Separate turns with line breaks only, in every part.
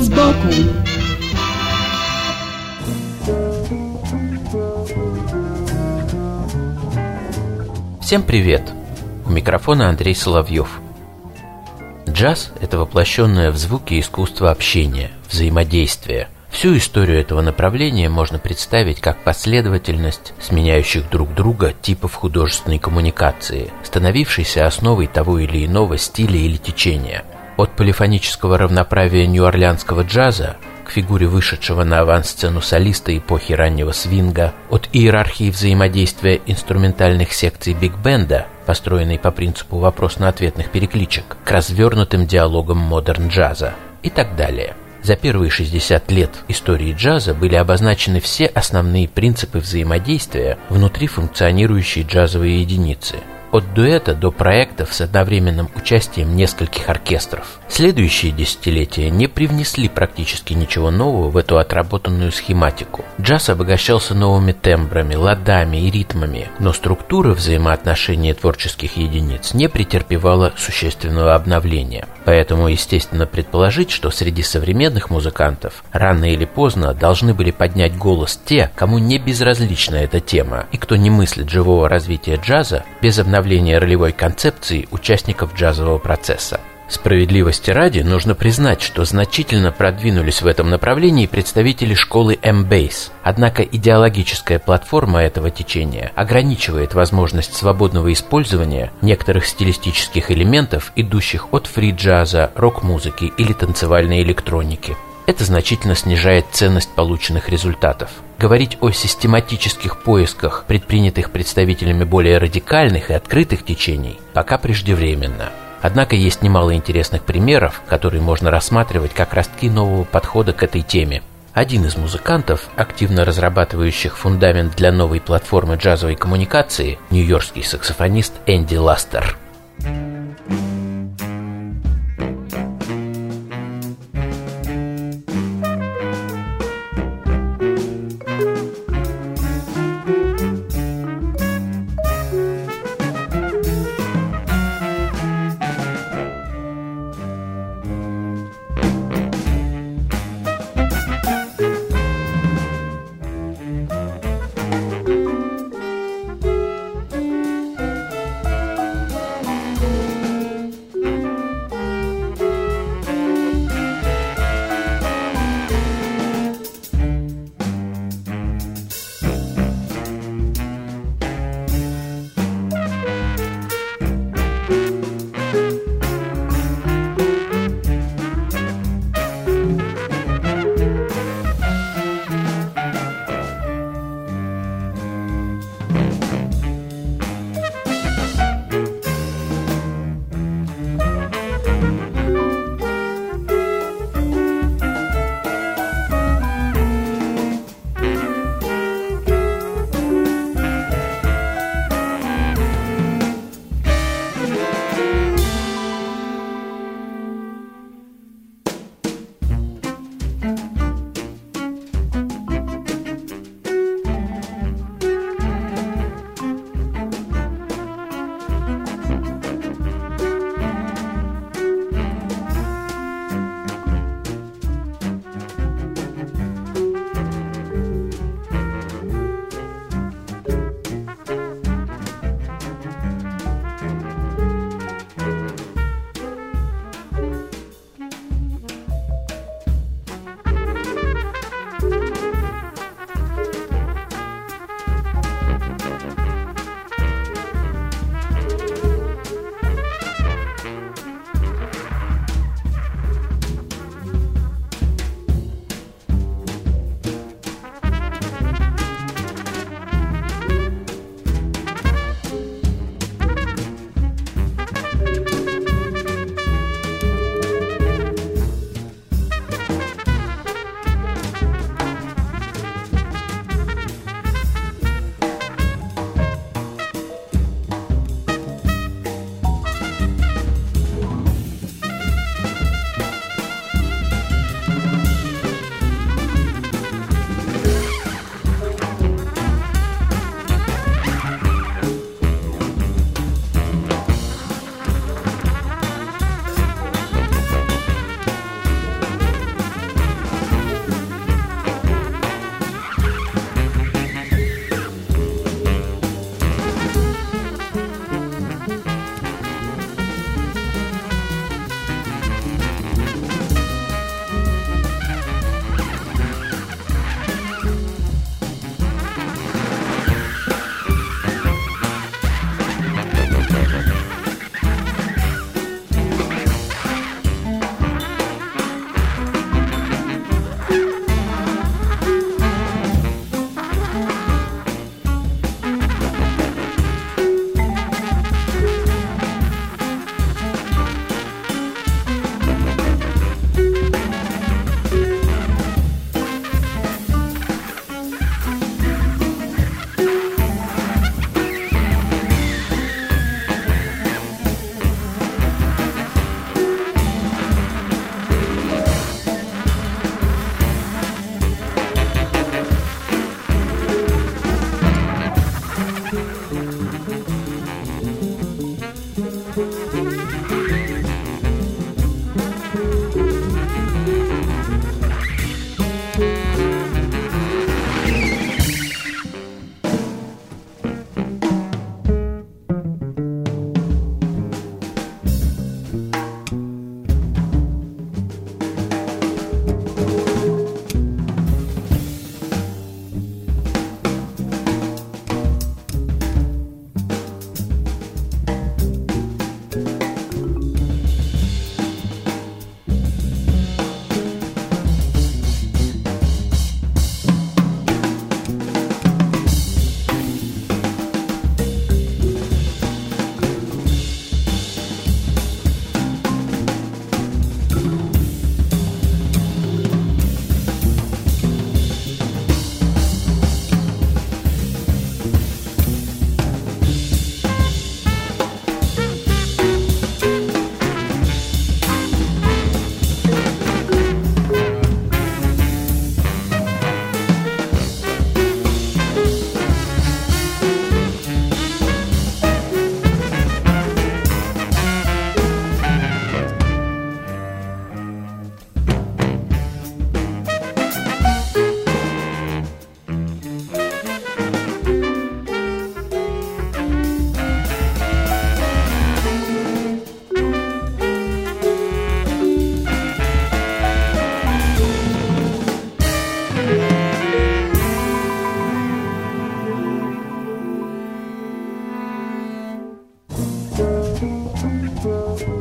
Вид сбоку
Всем привет! У микрофона Андрей Соловьев. Джаз – это воплощенное в звуке искусство общения, взаимодействия. Всю историю этого направления можно представить как последовательность сменяющих друг друга типов художественной коммуникации, становившейся основой того или иного стиля или течения. От полифонического равноправия нью-орлеанского джаза к фигуре вышедшего на авансцену солиста эпохи раннего свинга, от иерархии взаимодействия инструментальных секций биг-бенда, построенной по принципу вопрос-на-ответных перекличек, к развернутым диалогам модерн-джаза и так далее. За первые 60 лет истории джаза были обозначены все основные принципы взаимодействия внутри функционирующей джазовой единицы – от дуэта до проектов с одновременным участием нескольких оркестров. Следующие десятилетия не привнесли практически ничего нового в эту отработанную схематику. Джаз обогащался новыми тембрами, ладами и ритмами, но структура взаимоотношений творческих единиц не претерпевала существенного обновления. Поэтому, естественно, предположить, что среди современных музыкантов рано или поздно должны были поднять голос те, кому не безразлична эта тема, и кто не мыслит живого развития джаза без обновления ролевой концепции участников джазового процесса. Справедливости ради нужно признать, что значительно продвинулись в этом направлении представители школы M-Base. Однако идеологическая платформа этого течения ограничивает возможность свободного использования некоторых стилистических элементов, идущих от фри-джаза, рок-музыки или танцевальной электроники. Это значительно снижает ценность полученных результатов. Говорить о систематических поисках, предпринятых представителями более радикальных и открытых течений, пока преждевременно. Однако есть немало интересных примеров, которые можно рассматривать как ростки нового подхода к этой теме. Один из музыкантов, активно разрабатывающих фундамент для новой платформы джазовой коммуникации, нью-йоркский саксофонист Энди Ластер.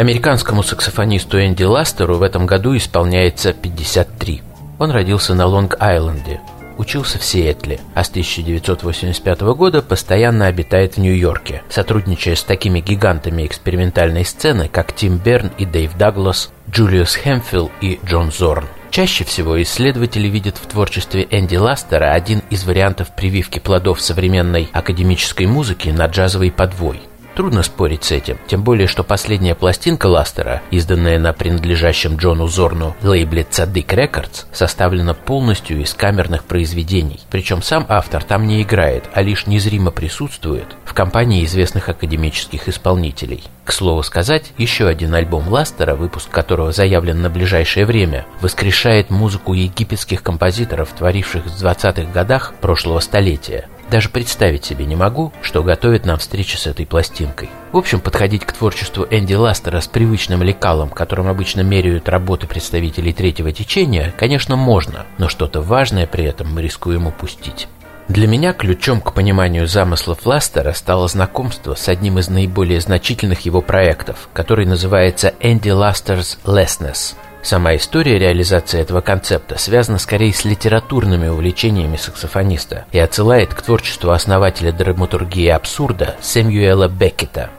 Американскому саксофонисту Энди Ластеру в этом году исполняется 53. Он родился на Лонг-Айленде, учился в Сиэтле, а с 1985 года постоянно обитает в Нью-Йорке, сотрудничая с такими гигантами экспериментальной сцены, как Тим Берн и Дэйв Даглас, Джулиус Хэмфилл и Джон Зорн. Чаще всего исследователи видят в творчестве Энди Ластера один из вариантов прививки плодов современной академической музыки на джазовый подвой. Трудно спорить с этим, тем более, что последняя пластинка Ластера, изданная на принадлежащем Джону Зорну лейбле Цадык Рекордс, составлена полностью из камерных произведений. Причем сам автор там не играет, а лишь незримо присутствует в компании известных академических исполнителей. К слову сказать, еще один альбом Ластера, выпуск которого заявлен на ближайшее время, воскрешает музыку египетских композиторов, творивших в 20-х годах прошлого столетия. Даже представить себе не могу, что готовит нам встреча с этой пластинкой. В общем, подходить к творчеству Энди Ластера с привычным лекалом, которым обычно меряют работы представителей третьего течения, конечно, можно, но что-то важное при этом мы рискуем упустить. Для меня ключом к пониманию замыслов Ластера стало знакомство с одним из наиболее значительных его проектов, который называется «Энди Ластер's Lessness», Сама история реализации этого концепта связана скорее с литературными увлечениями саксофониста и отсылает к творчеству основателя драматургии абсурда Сэмюэла Беккета.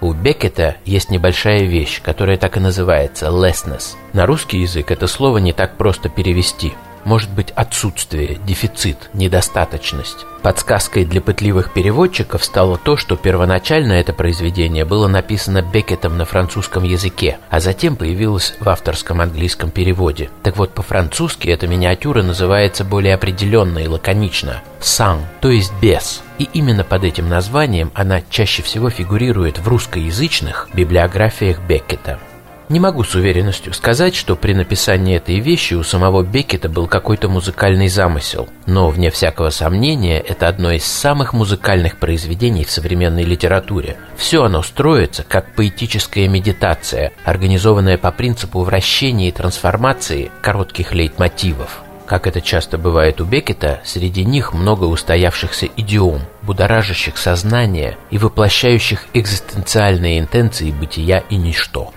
У Беккета есть небольшая вещь, которая так и называется «lessness». На русский язык это слово не так просто перевести – может быть отсутствие, дефицит, недостаточность. Подсказкой для пытливых переводчиков стало то, что первоначально это произведение было написано Беккетом на французском языке, а затем появилось в авторском английском переводе. Так вот, по-французски эта миниатюра называется более определенно и лаконично «сан», то есть «без». И именно под этим названием она чаще всего фигурирует в русскоязычных библиографиях Беккета. Не могу с уверенностью сказать, что при написании этой вещи у самого Беккета был какой-то музыкальный замысел, но, вне всякого сомнения, это одно из самых музыкальных произведений в современной литературе. Все оно строится как поэтическая медитация, организованная по принципу вращения и трансформации коротких лейтмотивов. Как это часто бывает у Беккета, среди них много устоявшихся идиом, будоражащих сознание и воплощающих экзистенциальные интенции бытия и ничто.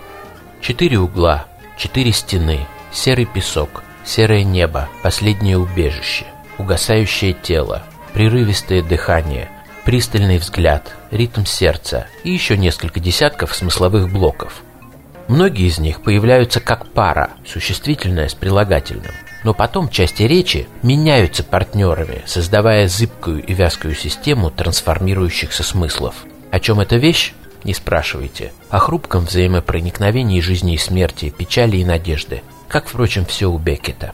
Четыре угла, четыре стены, серый песок, серое небо, последнее убежище, угасающее тело, прерывистое дыхание, пристальный взгляд, ритм сердца и еще несколько десятков смысловых блоков. Многие из них появляются как пара, существительное с прилагательным. Но потом части речи меняются партнерами, создавая зыбкую и вязкую систему трансформирующихся смыслов. О чем эта вещь? Не спрашивайте. О хрупком взаимопроникновении жизни и смерти, печали и надежды. Как, впрочем, все у Беккета.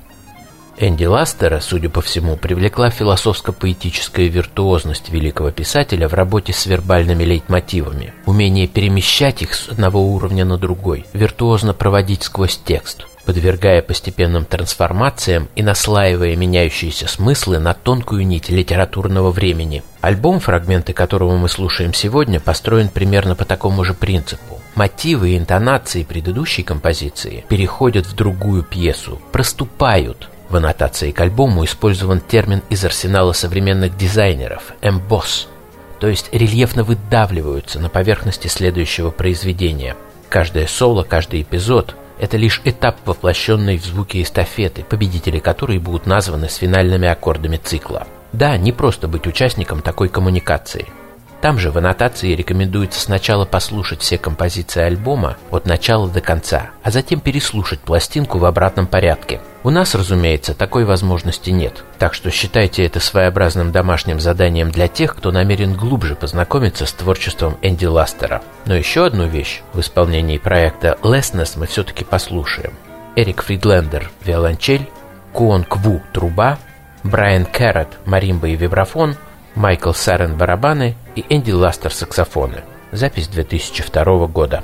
Энди Ластера, судя по всему, привлекла философско-поэтическая виртуозность великого писателя в работе с вербальными лейтмотивами, умение перемещать их с одного уровня на другой, виртуозно проводить сквозь текст – подвергая постепенным трансформациям и наслаивая меняющиеся смыслы на тонкую нить литературного времени. Альбом, фрагменты которого мы слушаем сегодня, построен примерно по такому же принципу. Мотивы и интонации предыдущей композиции переходят в другую пьесу, проступают. В аннотации к альбому использован термин из арсенала современных дизайнеров – «эмбосс», то есть рельефно выдавливаются на поверхности следующего произведения. Каждое соло, каждый эпизод – это лишь этап, воплощенный в звуки эстафеты, победители которой будут названы с финальными аккордами цикла. Да, не просто быть участником такой коммуникации. Там же в аннотации рекомендуется сначала послушать все композиции альбома от начала до конца, а затем переслушать пластинку в обратном порядке. У нас, разумеется, такой возможности нет, так что считайте это своеобразным домашним заданием для тех, кто намерен глубже познакомиться с творчеством Энди Ластера. Но еще одну вещь в исполнении проекта «Lessness» мы все-таки послушаем. Эрик Фридлендер – виолончель, Куон Кву – труба, Брайан Кэррот – маримба и вибрафон – Майкл Сарен барабаны и Энди Ластер саксофоны. Запись 2002 года.